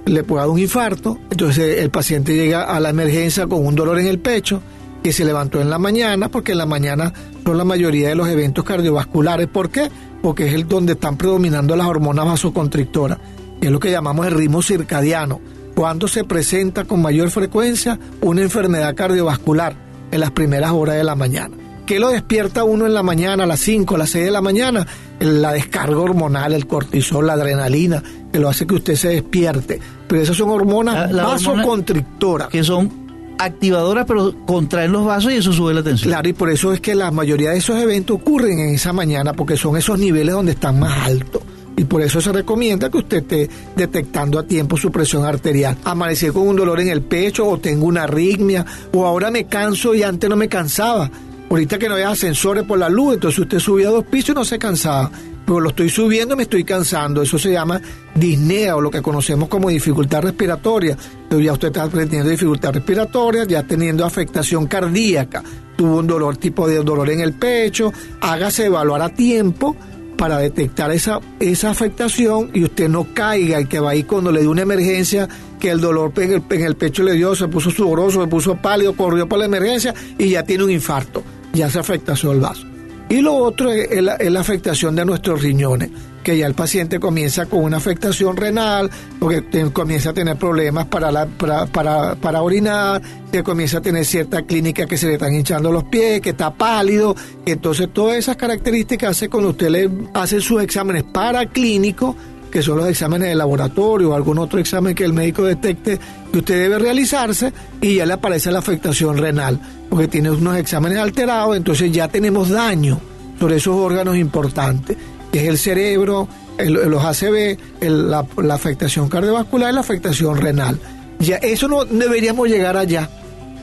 Le puede dar un infarto, entonces el paciente llega a la emergencia con un dolor en el pecho que se levantó en la mañana, porque en la mañana son la mayoría de los eventos cardiovasculares. ¿Por qué? Porque es el donde están predominando las hormonas vasoconstrictoras, es lo que llamamos el ritmo circadiano cuando se presenta con mayor frecuencia una enfermedad cardiovascular en las primeras horas de la mañana. ¿Qué lo despierta uno en la mañana, a las 5, a las 6 de la mañana? La descarga hormonal, el cortisol, la adrenalina, que lo hace que usted se despierte. Pero esas son hormonas vasoconstrictoras. Que son activadoras, pero contraen los vasos y eso sube la tensión. Claro, y por eso es que la mayoría de esos eventos ocurren en esa mañana, porque son esos niveles donde están más altos y por eso se recomienda que usted esté detectando a tiempo su presión arterial. Amanecer con un dolor en el pecho o tengo una arritmia o ahora me canso y antes no me cansaba. Ahorita que no hay ascensores por la luz, entonces usted subía dos pisos y no se cansaba. Pero lo estoy subiendo y me estoy cansando. Eso se llama disnea o lo que conocemos como dificultad respiratoria. Entonces ya usted está teniendo dificultad respiratoria, ya teniendo afectación cardíaca. Tuvo un dolor tipo de dolor en el pecho. Hágase evaluar a tiempo para detectar esa, esa afectación y usted no caiga y que va ahí cuando le dio una emergencia, que el dolor en el, en el pecho le dio, se puso sudoroso, se puso pálido, corrió para la emergencia y ya tiene un infarto, ya se afectación el vaso. Y lo otro es, la, afectación de nuestros riñones, que ya el paciente comienza con una afectación renal, porque comienza a tener problemas para, la, para, para, orinar, que comienza a tener cierta clínica que se le están hinchando los pies, que está pálido. Entonces, todas esas características hace cuando usted le hace sus exámenes paraclínicos, que son los exámenes de laboratorio o algún otro examen que el médico detecte que usted debe realizarse y ya le aparece la afectación renal, porque tiene unos exámenes alterados, entonces ya tenemos daño sobre esos órganos importantes, que es el cerebro, los ACV, la, la, afectación cardiovascular y la afectación renal. Ya eso no deberíamos llegar allá.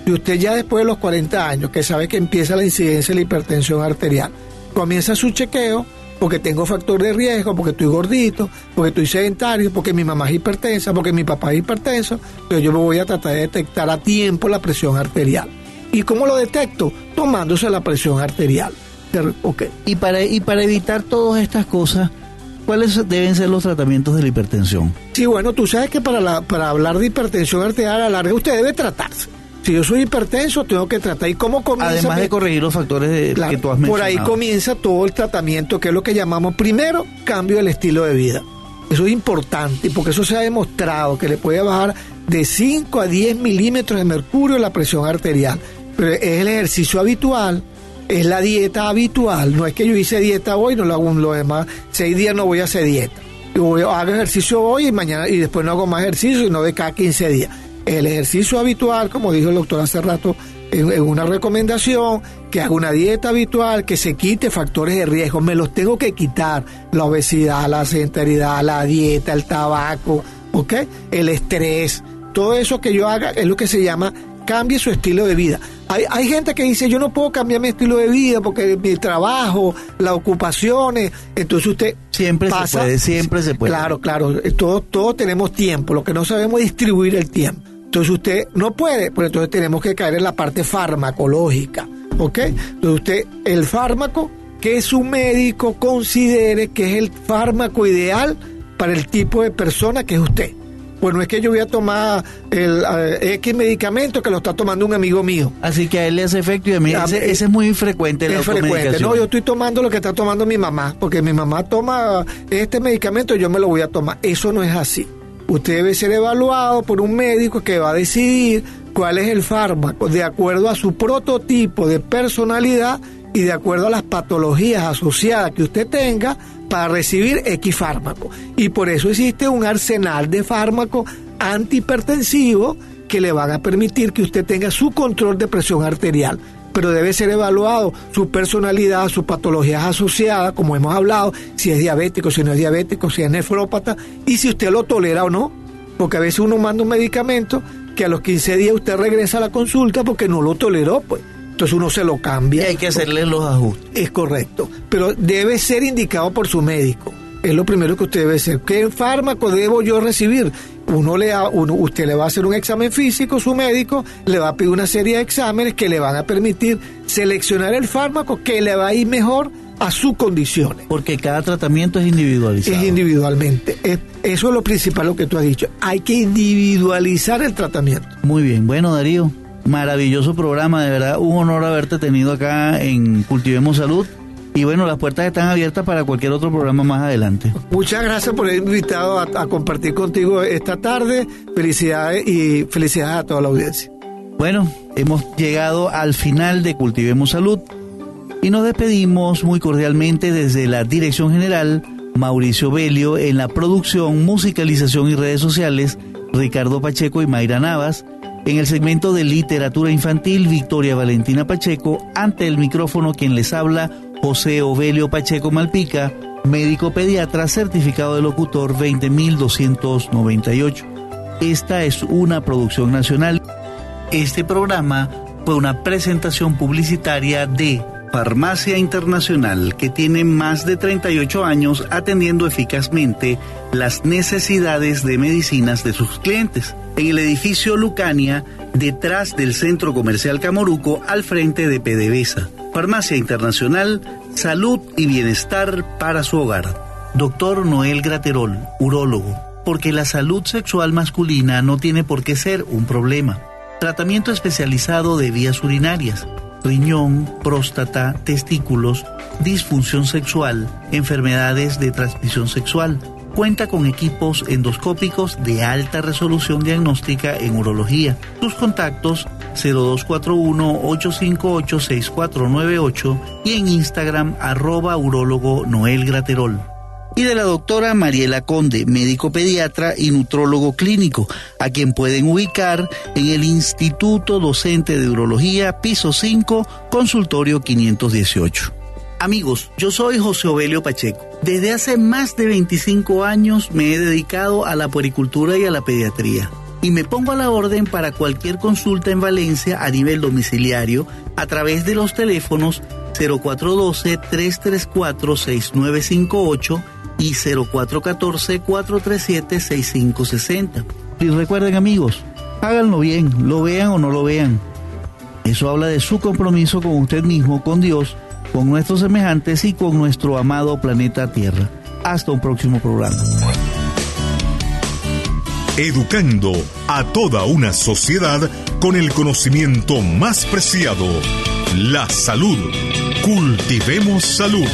Y usted ya después de los 40 años, que sabe que empieza la incidencia de la hipertensión arterial, comienza su chequeo, porque tengo factor de riesgo, porque estoy gordito, porque estoy sedentario, porque mi mamá es hipertensa, porque mi papá es hipertenso, pero yo me voy a tratar de detectar a tiempo la presión arterial. ¿Y cómo lo detecto? Tomándose la presión arterial. Okay. Y, para, y para evitar todas estas cosas, ¿cuáles deben ser los tratamientos de la hipertensión? Sí, bueno, tú sabes que para, la, para hablar de hipertensión arterial a la larga usted debe tratarse. Si yo soy hipertenso, tengo que tratar. ¿Y cómo comienza? Además de corregir los factores de, que tú has mencionado. Por ahí comienza todo el tratamiento, que es lo que llamamos primero cambio del estilo de vida. Eso es importante, porque eso se ha demostrado que le puede bajar de 5 a 10 milímetros de mercurio la presión arterial. Pero es el ejercicio habitual, es la dieta habitual. No es que yo hice dieta hoy, no lo hago lo demás. Seis días no voy a hacer dieta. Yo hago ejercicio hoy y mañana y después no hago más ejercicio y no de cada 15 días el ejercicio habitual, como dijo el doctor hace rato, en, una recomendación, que haga una dieta habitual, que se quite factores de riesgo. Me los tengo que quitar. La obesidad, la sedentaridad, la dieta, el tabaco, ¿ok? El estrés. Todo eso que yo haga es lo que se llama cambie su estilo de vida. Hay, hay, gente que dice, yo no puedo cambiar mi estilo de vida porque mi trabajo, las ocupaciones, entonces usted... Siempre se puede, siempre se puede. Claro, claro, todos, todos tenemos tiempo, lo que no sabemos es distribuir el tiempo. Entonces usted no puede, pues entonces tenemos que caer en la parte farmacológica, ¿ok? Entonces usted, el fármaco que su médico considere que es el fármaco ideal para el tipo de persona que es usted. Pues no es que yo voy a tomar el eh, X medicamento que lo está tomando un amigo mío. Así que a él le hace efecto y a mí ese, es muy frecuente. es frecuente. No, yo estoy tomando lo que está tomando mi mamá, porque mi mamá toma este medicamento y yo me lo voy a tomar. Eso no es así. Usted debe ser evaluado por un médico que va a decidir cuál es el fármaco de acuerdo a su prototipo de personalidad y de acuerdo a las patologías asociadas que usted tenga para recibir X fármaco. Y por eso existe un arsenal de fármacos antihipertensivos que le van a permitir que usted tenga su control de presión arterial pero debe ser evaluado su personalidad, sus patologías asociadas, como hemos hablado, si es diabético, si no es diabético, si es nefrópata, y si usted lo tolera o no. Porque a veces uno manda un medicamento que a los 15 días usted regresa a la consulta porque no lo toleró, pues. Entonces uno se lo cambia. Y hay que hacerle los ajustes. Es correcto. Pero debe ser indicado por su médico. Es lo primero que usted debe hacer. ¿Qué fármaco debo yo recibir? uno le uno, usted le va a hacer un examen físico, su médico le va a pedir una serie de exámenes que le van a permitir seleccionar el fármaco que le va a ir mejor a sus condiciones. Porque cada tratamiento es individualizado. Es individualmente. eso es lo principal, lo que tú has dicho. Hay que individualizar el tratamiento. Muy bien. Bueno, Darío, maravilloso programa. De verdad, un honor haberte tenido acá en Cultivemos Salud. Y bueno, las puertas están abiertas para cualquier otro programa más adelante. Muchas gracias por haber invitado a, compartir contigo esta tarde. Felicidades y felicidades a toda la audiencia. Bueno, hemos llegado al final de Cultivemos Salud y nos despedimos muy cordialmente desde la Dirección General, Mauricio Belio, en la producción, musicalización y redes sociales, Ricardo Pacheco y Mayra Navas, en el segmento de literatura infantil, Victoria Valentina Pacheco, ante el micrófono quien les habla, José Ovelio Pacheco Malpica, médico pediatra, certificado de locutor 20298. Esta es una producción nacional. Este programa fue una presentación publicitaria de Farmacia Internacional, que tiene más de 38 años atendiendo eficazmente las necesidades de medicinas de sus clientes. En el edificio Lucania, detrás del Centro Comercial Camoruco, al frente de PDVSA. Farmacia Internacional, salud y bienestar para su hogar. Doctor Noel Graterol, urólogo, porque la salud sexual masculina no tiene por qué ser un problema. Tratamiento especializado de vías urinarias, riñón, próstata, testículos, disfunción sexual, enfermedades de transmisión sexual cuenta con equipos endoscópicos de alta resolución diagnóstica en urología. Sus contactos 0241-858-6498 y en Instagram arroba urólogo Noel Graterol. Y de la doctora Mariela Conde, médico pediatra y nutrólogo clínico, a quien pueden ubicar en el Instituto Docente de Urología, piso 5, consultorio 518. Amigos, yo soy José Ovelio Pacheco. Desde hace más de 25 años me he dedicado a la puericultura y a la pediatría. Y me pongo a la orden para cualquier consulta en Valencia a nivel domiciliario a través de los teléfonos 0412-334-6958 y 0414-437-6560. Y recuerden amigos, háganlo bien, lo vean o no lo vean. Eso habla de su compromiso con usted mismo, con Dios con nuestros semejantes y con nuestro amado planeta Tierra. Hasta un próximo programa. Educando a toda una sociedad con el conocimiento más preciado, la salud. Cultivemos salud.